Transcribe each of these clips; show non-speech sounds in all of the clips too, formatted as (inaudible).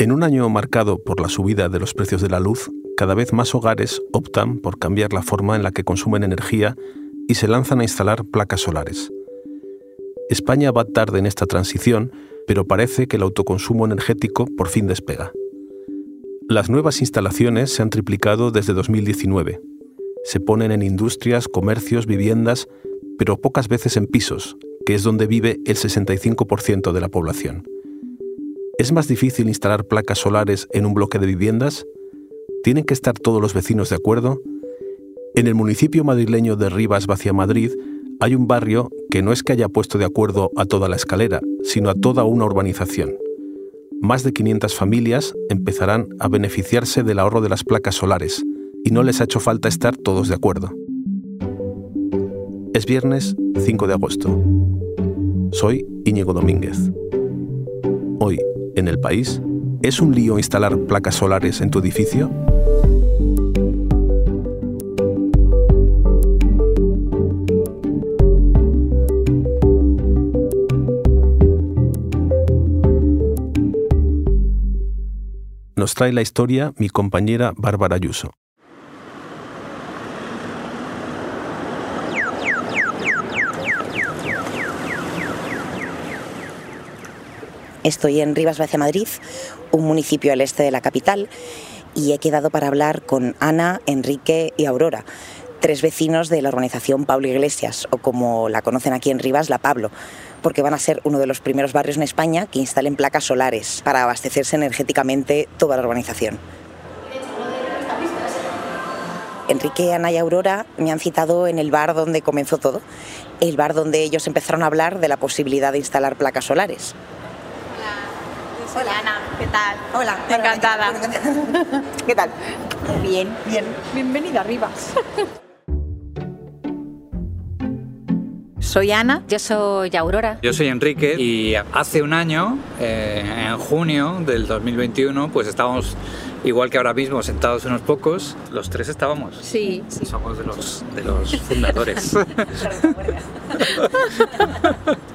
En un año marcado por la subida de los precios de la luz, cada vez más hogares optan por cambiar la forma en la que consumen energía y se lanzan a instalar placas solares. España va tarde en esta transición, pero parece que el autoconsumo energético por fin despega. Las nuevas instalaciones se han triplicado desde 2019. Se ponen en industrias, comercios, viviendas, pero pocas veces en pisos, que es donde vive el 65% de la población. ¿Es más difícil instalar placas solares en un bloque de viviendas? ¿Tienen que estar todos los vecinos de acuerdo? En el municipio madrileño de Rivas Vacia Madrid hay un barrio que no es que haya puesto de acuerdo a toda la escalera, sino a toda una urbanización. Más de 500 familias empezarán a beneficiarse del ahorro de las placas solares y no les ha hecho falta estar todos de acuerdo. Es viernes 5 de agosto. Soy Íñigo Domínguez. Hoy en el país? ¿Es un lío instalar placas solares en tu edificio? Nos trae la historia mi compañera Bárbara Ayuso. Estoy en Rivas Vacia Madrid, un municipio al este de la capital, y he quedado para hablar con Ana, Enrique y Aurora, tres vecinos de la organización Pablo Iglesias, o como la conocen aquí en Rivas, la Pablo, porque van a ser uno de los primeros barrios en España que instalen placas solares para abastecerse energéticamente toda la urbanización. Enrique, Ana y Aurora me han citado en el bar donde comenzó todo, el bar donde ellos empezaron a hablar de la posibilidad de instalar placas solares. Hola Ana, ¿qué tal? Hola, encantada. ¿Qué tal? (laughs) Bien, bien. Bienvenida arriba. (laughs) Soy Ana. Yo soy Aurora. Yo soy Enrique y hace un año, eh, en junio del 2021, pues estábamos igual que ahora mismo, sentados unos pocos, los tres estábamos. Sí. Somos de los, de los fundadores. (laughs)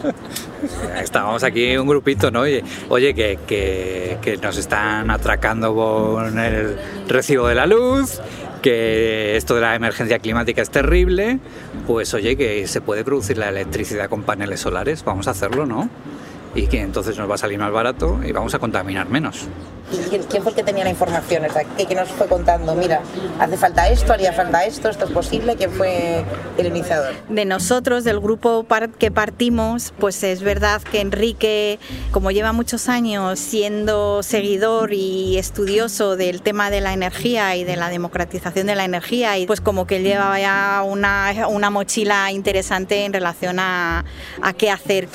(laughs) Estábamos aquí un grupito, ¿no? Oye, oye que, que, que nos están atracando con el recibo de la luz, que esto de la emergencia climática es terrible, pues oye, que se puede producir la electricidad con paneles solares, vamos a hacerlo, ¿no? Y que entonces nos va a salir más barato y vamos a contaminar menos. ¿Quién, quién fue el que tenía la información? ¿Qué, ¿Qué nos fue contando? Mira, hace falta esto, haría falta esto, esto es posible. ¿Quién fue el iniciador? De nosotros, del grupo que partimos, pues es verdad que Enrique, como lleva muchos años siendo seguidor y estudioso del tema de la energía y de la democratización de la energía, y pues como que él llevaba ya una, una mochila interesante en relación a, a qué hacer.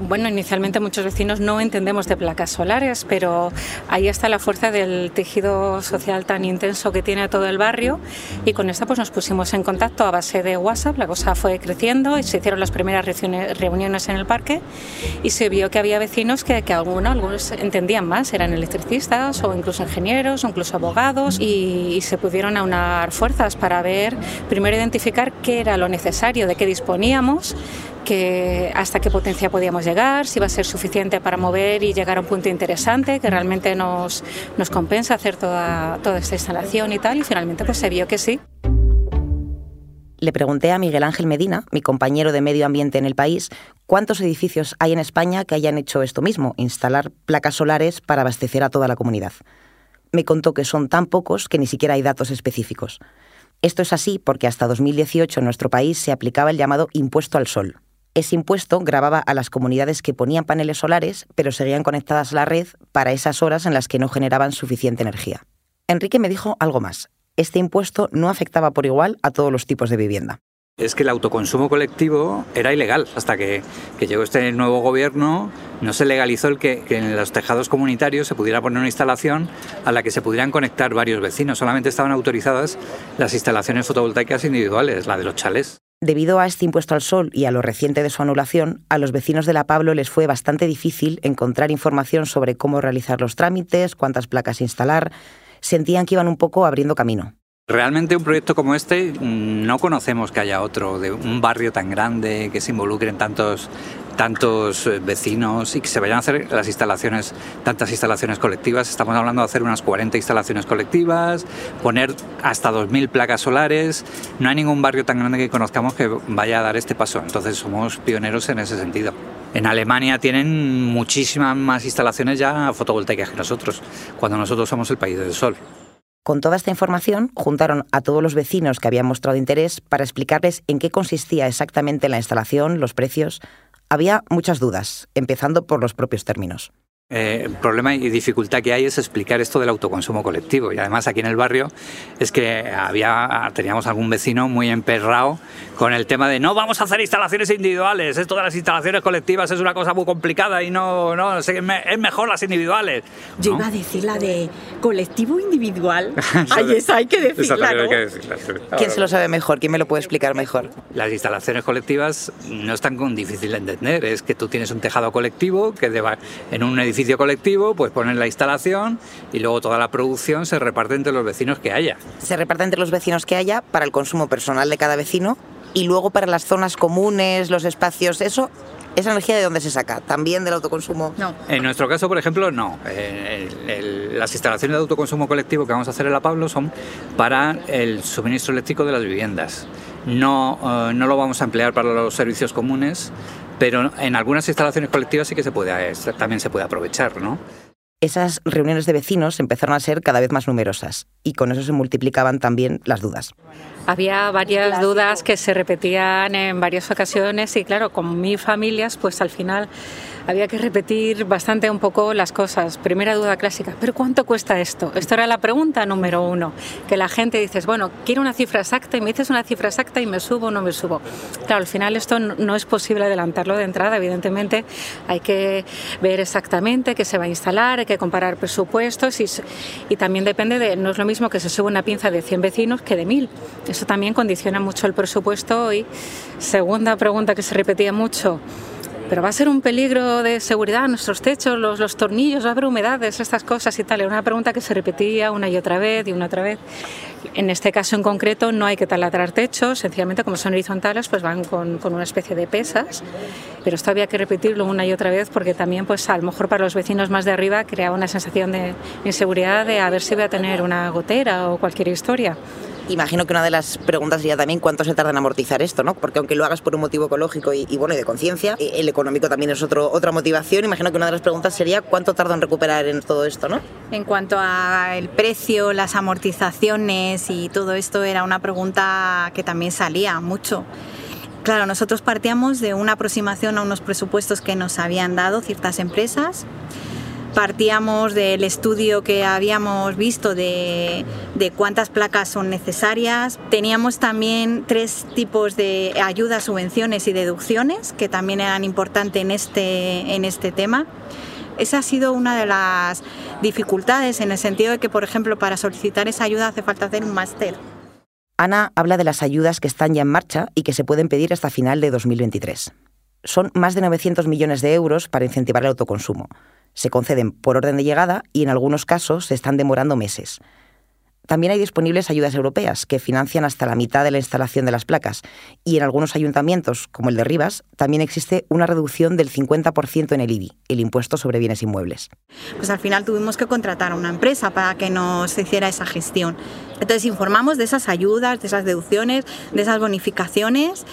Bueno, inicialmente muchos vecinos no entendemos de placas solares, pero ahí está la fuerza del tejido social tan intenso que tiene todo el barrio y con esta pues nos pusimos en contacto a base de WhatsApp, la cosa fue creciendo y se hicieron las primeras reuniones- en el parque y se vio que había vecinos que, que algunos, algunos entendían más, eran electricistas o incluso ingenieros o incluso abogados y, y se pudieron aunar fuerzas para ver, primero identificar qué era lo necesario, de qué disponíamos que hasta qué potencia podíamos llegar, si iba a ser suficiente para mover y llegar a un punto interesante que realmente nos, nos compensa hacer toda, toda esta instalación y tal, y finalmente pues se vio que sí. Le pregunté a Miguel Ángel Medina, mi compañero de medio ambiente en el país, cuántos edificios hay en España que hayan hecho esto mismo, instalar placas solares para abastecer a toda la comunidad. Me contó que son tan pocos que ni siquiera hay datos específicos. Esto es así porque hasta 2018 en nuestro país se aplicaba el llamado impuesto al sol. Ese impuesto grababa a las comunidades que ponían paneles solares, pero seguían conectadas a la red para esas horas en las que no generaban suficiente energía. Enrique me dijo algo más. Este impuesto no afectaba por igual a todos los tipos de vivienda. Es que el autoconsumo colectivo era ilegal. Hasta que, llegó este nuevo gobierno, no se legalizó el que, que en los tejados comunitarios se pudiera poner una instalación a la que se pudieran conectar varios vecinos. Solamente estaban autorizadas las instalaciones fotovoltaicas individuales, la de los chalés. Debido a este impuesto al sol y a lo reciente de su anulación, a los vecinos de La Pablo les fue bastante difícil encontrar información sobre cómo realizar los trámites, cuántas placas instalar. Sentían que iban un poco abriendo camino. Realmente un proyecto como este mm, no conocemos que haya otro de un barrio tan grande que se involucren tantos tantos eh, vecinos y que se vayan a hacer las instalaciones, tantas instalaciones colectivas. Estamos hablando de hacer unas 40 instalaciones colectivas, poner hasta 2.000 placas solares. No hay ningún barrio tan grande que conozcamos que vaya a dar este paso. Entonces somos pioneros en ese sentido. En Alemania tienen muchísimas más instalaciones ya fotovoltaicas que nosotros, cuando nosotros somos el país del sol. Con toda esta información, juntaron a todos los vecinos que habían mostrado interés para explicarles en qué consistía exactamente la instalación, los precios. Había muchas dudas, empezando por los propios términos. Eh, el problema y dificultad que hay es explicar esto del autoconsumo colectivo. Y además aquí en el barrio es que había, teníamos algún vecino muy emperrado con el tema de no vamos a hacer instalaciones individuales, esto de las instalaciones colectivas es una cosa muy complicada y no, no es mejor las individuales. Yo iba a decir la de colectivo individual. (laughs) Ahí esa hay que decirla, ¿no? ¿Quién se lo sabe mejor? ¿Quién me lo puede explicar mejor? Las instalaciones colectivas no están tan difícil de entender. Es que tú tienes un tejado colectivo que en un edificio colectivo, pues ponen la instalación y luego toda la producción se reparte entre los vecinos que haya. Se reparte entre los vecinos que haya para el consumo personal de cada vecino y luego para las zonas comunes, los espacios, eso ¿Esa energía de dónde se saca? ¿También del autoconsumo? No. En nuestro caso, por ejemplo, no. Eh, las instalaciones de autoconsumo colectivo que vamos a hacer en La Pablo son para el suministro eléctrico de las viviendas. No, eh, no lo vamos a emplear para los servicios comunes, pero en algunas instalaciones colectivas sí que se puede, también se puede aprovechar, ¿no? Esas reuniones de vecinos empezaron a ser cada vez más numerosas y con eso se multiplicaban también las dudas. Había varias dudas que se repetían en varias ocasiones y claro, con mi familias pues al final había que repetir bastante un poco las cosas. Primera duda clásica, ¿pero cuánto cuesta esto? Esto era la pregunta número uno, que la gente dices, bueno, quiero una cifra exacta y me dices una cifra exacta y me subo o no me subo. Claro, al final esto no es posible adelantarlo de entrada, evidentemente hay que ver exactamente qué se va a instalar, hay que comparar presupuestos y, también depende de, no es lo mismo que se suba una pinza de 100 vecinos que de 1000. Eso también condiciona mucho el presupuesto y segunda pregunta que se repetía mucho, pero va a ser un peligro de seguridad nuestros techos, los, los tornillos, va a haber humedades, estas cosas y tal. Era una pregunta que se repetía una y otra vez y una otra vez. En este caso en concreto no hay que taladrar techos, sencillamente como son horizontales pues van con, con, una especie de pesas, pero esto había que repetirlo una y otra vez porque también pues a lo mejor para los vecinos más de arriba creaba una sensación de inseguridad de a ver si voy a tener una gotera o cualquier historia. Imagino que una de las preguntas sería también cuánto se tarda en amortizar esto, ¿no? Porque aunque lo hagas por un motivo ecológico y, bueno y de conciencia, eh, el económico también es otro, otra motivación. Imagino que una de las preguntas sería cuánto tarda en recuperar en todo esto, ¿no? En cuanto al precio, las amortizaciones y todo esto era una pregunta que también salía mucho. Claro, nosotros partíamos de una aproximación a unos presupuestos que nos habían dado ciertas empresas partíamos del estudio que habíamos visto de, cuántas placas son necesarias. Teníamos también tres tipos de ayudas, subvenciones y deducciones que también eran importantes en este, en este tema. Esa ha sido una de las dificultades en el sentido de que, por ejemplo, para solicitar esa ayuda hace falta hacer un máster. Ana habla de las ayudas que están ya en marcha y que se pueden pedir hasta final de 2023. Son más de 900 millones de euros para incentivar el autoconsumo se conceden por orden de llegada y en algunos casos se están demorando meses. También hay disponibles ayudas europeas que financian hasta la mitad de la instalación de las placas y en algunos ayuntamientos, como el de Rivas, también existe una reducción del 50% en el IBI, el impuesto sobre bienes inmuebles. Pues al final tuvimos que contratar a una empresa para que nos hiciera esa gestión. Entonces informamos de esas ayudas, de esas deducciones, de esas bonificaciones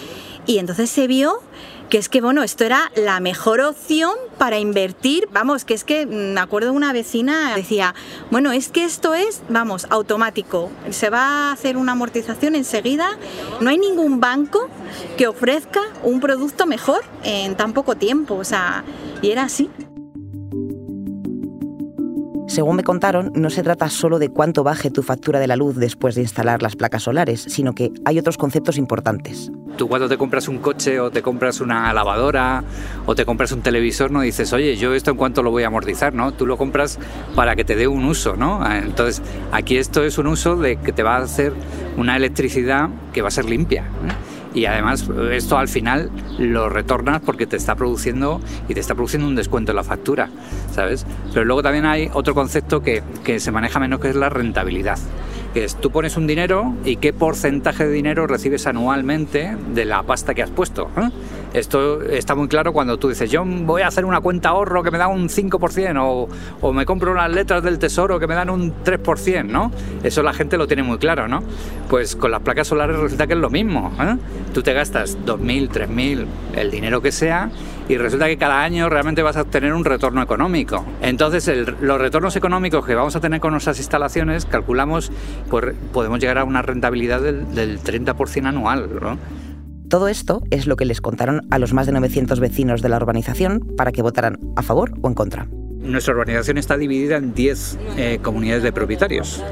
y entonces se vio que es que, bueno, esto era la mejor opción para invertir. Vamos, que es que mm, me acuerdo una vecina decía, bueno, es que esto es, vamos, automático. Se va a hacer una amortización enseguida. No hay ningún banco que ofrezca un producto mejor en tan poco tiempo. O sea, y era así. Según me contaron, no se trata solo de cuánto baje tu factura de la luz después de instalar las placas solares, sino que hay otros conceptos importantes. Tú cuando te compras un coche o te compras una lavadora o te compras un televisor no dices, oye, yo esto en cuánto lo voy a amortizar, ¿no? Tú lo compras para que te dé un uso, ¿no? Entonces, aquí esto es un uso de que te va a hacer una electricidad que va a ser limpia. ¿eh? Y además esto al final lo retornas porque te está produciendo y te está produciendo un descuento en la factura, ¿sabes? Pero luego también hay otro concepto que, que se maneja menos que es la rentabilidad que es tú pones un dinero y qué porcentaje de dinero recibes anualmente de la pasta que has puesto. ¿eh? Esto está muy claro cuando tú dices, yo voy a hacer una cuenta ahorro que me da un 5% o, o me compro unas letras del tesoro que me dan un 3%, ¿no? Eso la gente lo tiene muy claro, ¿no? Pues con las placas solares resulta que es lo mismo. ¿eh? Tú te gastas 2.000, 3.000, el dinero que sea, y resulta que cada año realmente vas a obtener un retorno económico. Entonces, los retornos económicos que vamos a tener con nuestras instalaciones, calculamos, pues, podemos llegar a una rentabilidad del, del 30% anual. ¿no? Todo esto es lo que les contaron a los más de 900 vecinos de la urbanización para que votaran a favor o en contra. Nuestra urbanización está dividida en 10 eh, comunidades de propietarios.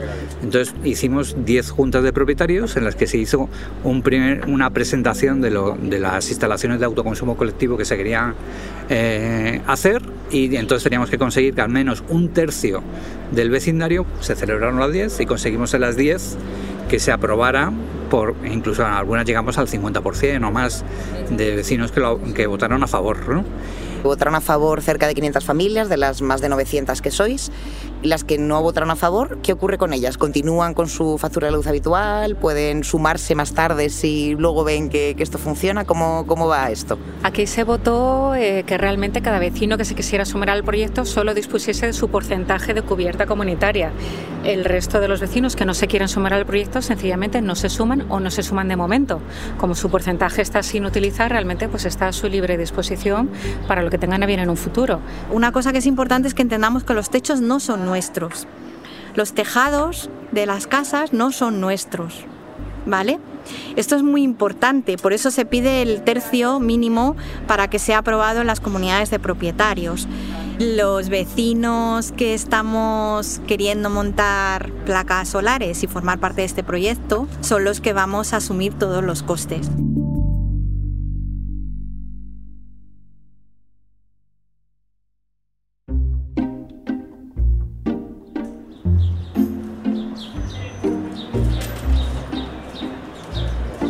Entonces hicimos 10 juntas de propietarios en las que se hizo una presentación de, las instalaciones de autoconsumo colectivo que se querían eh, hacer y entonces teníamos que conseguir que al menos un tercio del vecindario se celebraron las 10 y conseguimos en las 10 que se aprobara por, incluso en algunas llegamos al 50% o más de vecinos que, lo, que votaron a favor. Votaron a favor cerca de 500 familias, de las más de 900 que sois. Las que no votaron a favor, ¿qué ocurre con ellas? ¿Continúan con su factura de luz habitual? ¿Pueden sumarse más tarde si luego ven que, que esto funciona? ¿Cómo, ¿Cómo va esto? Aquí se votó eh, que realmente cada vecino que se quisiera sumar al proyecto solo dispusiese de su porcentaje de cubierta comunitaria. El resto de los vecinos que no se quieren sumar al proyecto sencillamente no se suman o no se suman de momento. Como su porcentaje está sin utilizar, realmente pues está a su libre disposición para lo que tengan a bien en un futuro. Una cosa que es importante es que entendamos que los techos no son Los tejados de las casas no son nuestros. ¿Vale? Esto es muy importante, por eso se pide el tercio mínimo para que sea aprobado en las comunidades de propietarios. Los vecinos que estamos queriendo montar placas solares y formar parte de este proyecto son los que vamos a asumir todos los costes.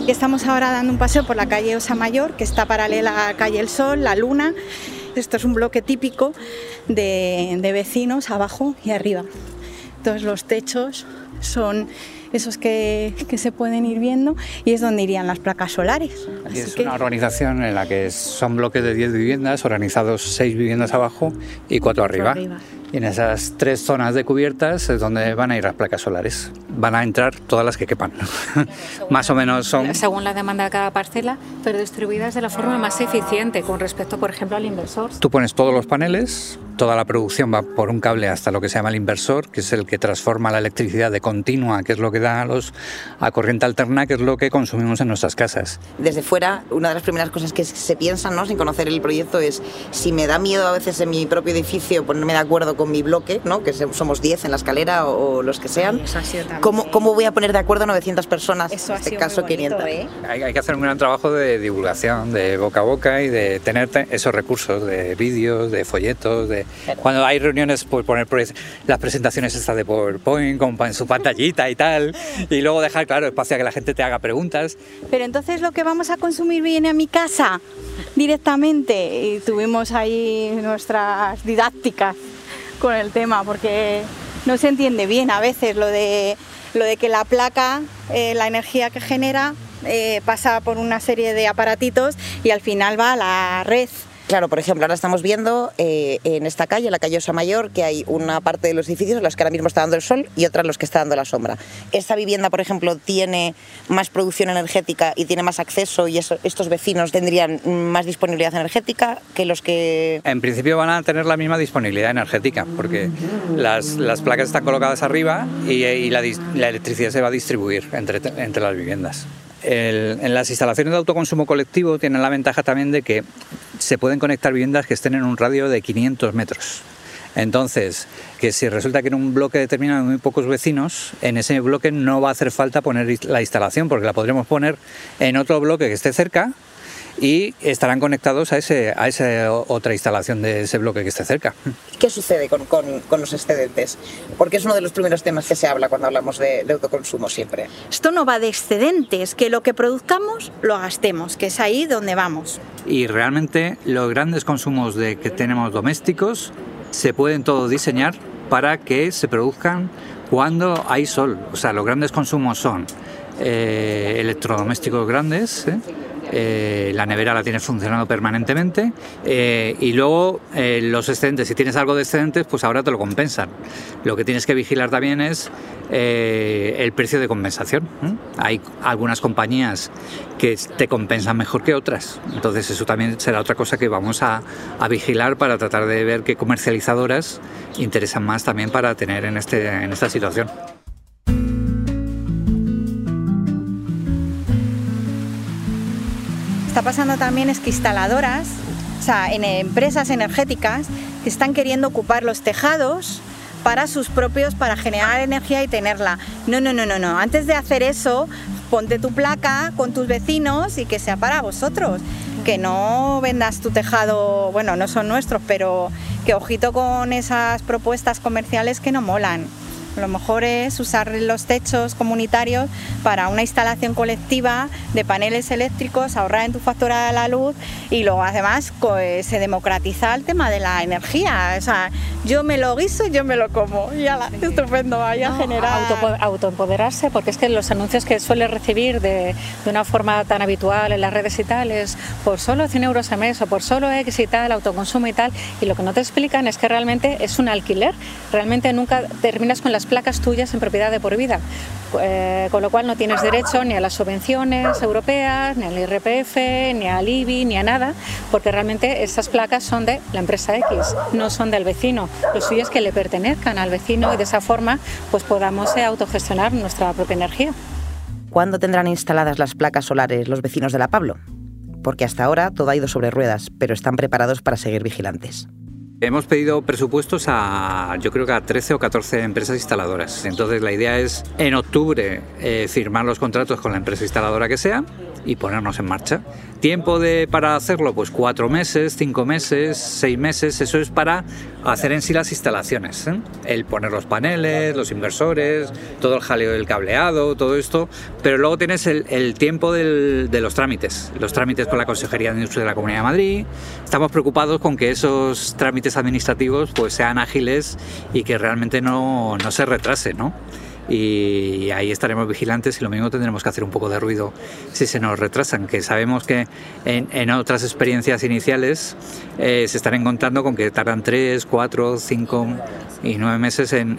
Estamos ahora dando un paseo por la calle Osa Mayor, que está paralela a la calle El Sol, la Luna. Esto es un bloque típico de, de vecinos abajo y arriba. Todos los techos son esos que, que, se pueden ir viendo y es donde irían las placas solares. Aquí es que... una organización en la que son bloques de 10 viviendas, organizados 6 viviendas abajo y 4 arriba. arriba. Y en esas tres zonas de cubiertas es donde van a ir las placas solares. Van a entrar todas las que quepan. (laughs) más o menos son... Según la demanda de cada parcela, pero distribuidas de la forma más eficiente con respecto, por ejemplo, al inversor. Tú pones todos los paneles, toda la producción va por un cable hasta lo que se llama el inversor, que es el que transforma la electricidad de continua, que es lo que da a, los, a corriente alterna, que es lo que consumimos en nuestras casas. Desde fuera, una de las primeras cosas que se piensan, ¿no? sin conocer el proyecto, es si me da miedo a veces en mi propio edificio ponerme de acuerdo con mi bloque, ¿no? que somos 10 en la escalera o, o los que sean, ¿cómo, ¿cómo, voy a poner de acuerdo a 900 personas? Eso en este caso, bonito, 500. ¿eh? Hay, hay, que hacer un gran trabajo de divulgación, de boca a boca y de tener esos recursos de vídeos, de folletos, de... Cuando hay reuniones, pues poner las presentaciones estas de PowerPoint con su pantallita y tal, y luego dejar, claro, espacio a que la gente te haga preguntas. Pero entonces lo que vamos a consumir viene a mi casa directamente y tuvimos ahí nuestras didácticas con el tema porque no se entiende bien a veces lo de, lo de que la placa, eh, la energía que genera, eh, pasa por una serie de aparatitos y al final va a la red. Claro, por ejemplo, ahora estamos viendo eh, en esta calle, la calle Osa Mayor, que hay una parte de los edificios en los que ahora mismo está dando el sol y otra en los que está dando la sombra. ¿Esta vivienda, por ejemplo, tiene más producción energética y tiene más acceso y estos vecinos tendrían más disponibilidad energética que los que...? En principio van a tener la misma disponibilidad energética, porque las, las placas están colocadas arriba y, la, electricidad se va a distribuir entre, entre las viviendas. En las instalaciones de autoconsumo colectivo tienen la ventaja también de que se pueden conectar viviendas que estén en un radio de 500 metros. Entonces, que si resulta que en un bloque determinado hay muy pocos vecinos, en ese bloque no va a hacer falta poner la instalación, porque la podremos poner en otro bloque que esté cerca y estarán conectados a, ese, a esa otra instalación de ese bloque que esté cerca. ¿Qué sucede con, con, con, los excedentes? Porque es uno de los primeros temas que se habla cuando hablamos de, de, autoconsumo siempre. Esto no va de excedentes, que lo que produzcamos lo gastemos, que es ahí donde vamos. Y realmente los grandes consumos de, que tenemos domésticos se pueden todos diseñar para que se produzcan cuando hay sol. O sea, los grandes consumos son eh, electrodomésticos grandes, ¿eh? Eh, la nevera la tienes funcionando permanentemente eh, y luego eh, los excedentes, si tienes algo de excedentes, pues ahora te lo compensan. Lo que tienes que vigilar también es el precio de compensación. Hay algunas compañías que te compensan mejor que otras, entonces eso también será otra cosa que vamos a, a vigilar para tratar de ver qué comercializadoras interesan más también para tener en, este, en esta situación. Está pasando también es que instaladoras, o sea, en empresas energéticas que están queriendo ocupar los tejados para sus propios, para generar energía y tenerla. No, no, no, no, no. Antes de hacer eso, ponte tu placa con tus vecinos y que sea para vosotros. Que no vendas tu tejado, bueno, no son nuestros, pero que ojito con esas propuestas comerciales que no molan. Lo mejor es usar los techos comunitarios para una instalación colectiva de paneles eléctricos, ahorrar en tu factura de la luz y luego además pues, se democratiza el tema de la energía. O sea, yo me lo guiso, yo me lo como. Y ala, estupendo, vaya a generar. autoempoderarse, porque es que los anuncios que suele recibir de, de, una forma tan habitual en las redes y tal es por solo 100 euros al mes o por solo X y tal, autoconsumo y tal. Y lo que no te explican es que realmente es un alquiler. Realmente nunca terminas con las placas tuyas en propiedad de por vida, eh, con lo cual no tienes derecho ni a las subvenciones europeas, ni al IRPF, ni al IBI, ni a nada, porque realmente esas placas son de la empresa X, no son del vecino. Lo suyo es que le pertenezcan al vecino y de esa forma pues podamos eh, autogestionar nuestra propia energía. ¿Cuándo tendrán instaladas las placas solares los vecinos de La Pablo? Porque hasta ahora todo ha ido sobre ruedas, pero están preparados para seguir vigilantes. Hemos pedido presupuestos a, yo creo que a 13 o 14 empresas instaladoras. Entonces la idea es en octubre eh, firmar los contratos con la empresa instaladora que sea y ponernos en marcha. ¿Tiempo de, para hacerlo? Pues cuatro meses, cinco meses, seis meses. Eso es para hacer en sí las instalaciones. ¿eh? El poner los paneles, los inversores, todo el jaleo del cableado, todo esto. Pero luego tienes el, tiempo de los trámites. Los trámites con la Consejería de Industria de la Comunidad de Madrid. Estamos preocupados con que esos trámites administrativos pues sean ágiles y que realmente no, no se retrase, ¿no? Y ahí estaremos vigilantes y lo mismo tendremos que hacer un poco de ruido si se nos retrasan, que sabemos que en, otras experiencias iniciales eh, se están encontrando con que tardan 3, 4, 5 y 9 meses en,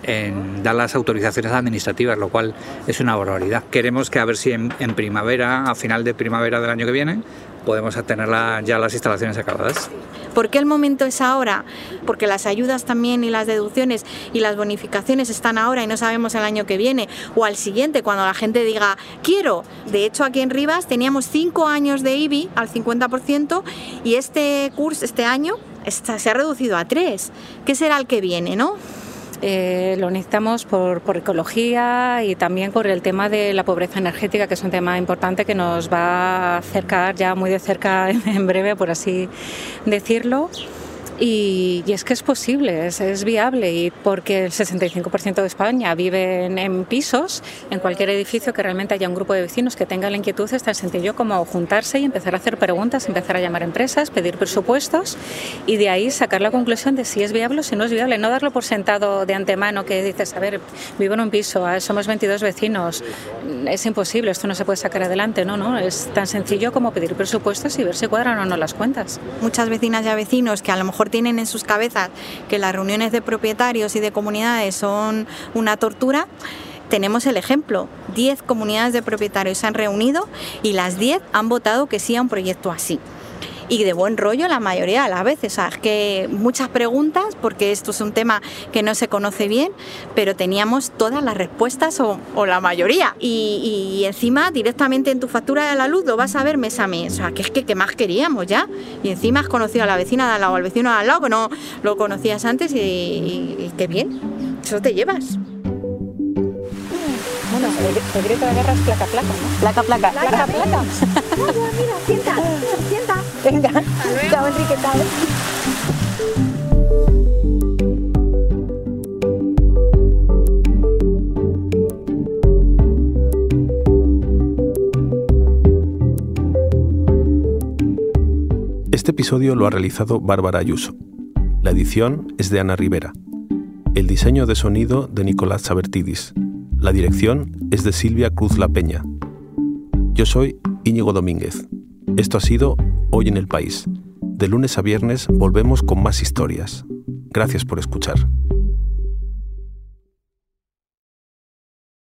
dar las autorizaciones administrativas, lo cual es una barbaridad. Queremos que a ver si en, en primavera, a final de primavera del año que viene, podemos tener ya las instalaciones acabadas. ¿Por qué el momento es ahora? Porque las ayudas también y las deducciones y las bonificaciones están ahora y no sabemos el año que viene o al siguiente cuando la gente diga quiero. De hecho aquí en Rivas teníamos cinco años de IBI al 50% y este curso, este año, se ha reducido a tres. ¿Qué será el que viene, no? Eh, lo necesitamos por, ecología y también por el tema de la pobreza energética, que es un tema importante que nos va a acercar ya muy de cerca (laughs) en breve, por así decirlo. Y, es que es posible, es, viable, y porque el 65% de España vive en, pisos, en cualquier edificio que realmente haya un grupo de vecinos que tenga la inquietud, es tan sencillo como juntarse y empezar a hacer preguntas, empezar a llamar a empresas, pedir presupuestos y de ahí sacar la conclusión de si es viable o si no es viable. No darlo por sentado de antemano que dices, a ver, vivo en un piso, ah, somos 22 vecinos, es imposible, esto no se puede sacar adelante, no, no, es tan sencillo como pedir presupuestos y ver si cuadran o no las cuentas. Muchas vecinas y vecinos que a lo mejor tienen en sus cabezas que las reuniones de propietarios y de comunidades son una tortura, tenemos el ejemplo. 10 comunidades de propietarios se han reunido y las 10 han votado que sí a un proyecto así y de buen rollo la mayoría de las veces. O sea, es que muchas preguntas, porque esto es un tema que no se conoce bien, pero teníamos todas las respuestas o, la mayoría. Y, encima directamente en tu factura de la luz lo vas a ver mes a mes. O sea, que es que ¿qué más queríamos ya? Y encima has conocido a la vecina de al lado, al vecino de al lado, que no lo conocías antes y, y qué bien. Eso te llevas. Bueno, el, grito de guerra es placa, placa, ¿no? Placa, placa. Placa, placa. (laughs) mira, mira, sienta. Venga. Chao, Enrique, chao. Este episodio lo ha realizado Bárbara Ayuso. La edición es de Ana Rivera. El diseño de sonido de Nicolás Sabertidis. La dirección es de Silvia Cruz La Peña. Yo soy Íñigo Domínguez. Esto ha sido Hoy en el País. De lunes a viernes volvemos con más historias. Gracias por escuchar.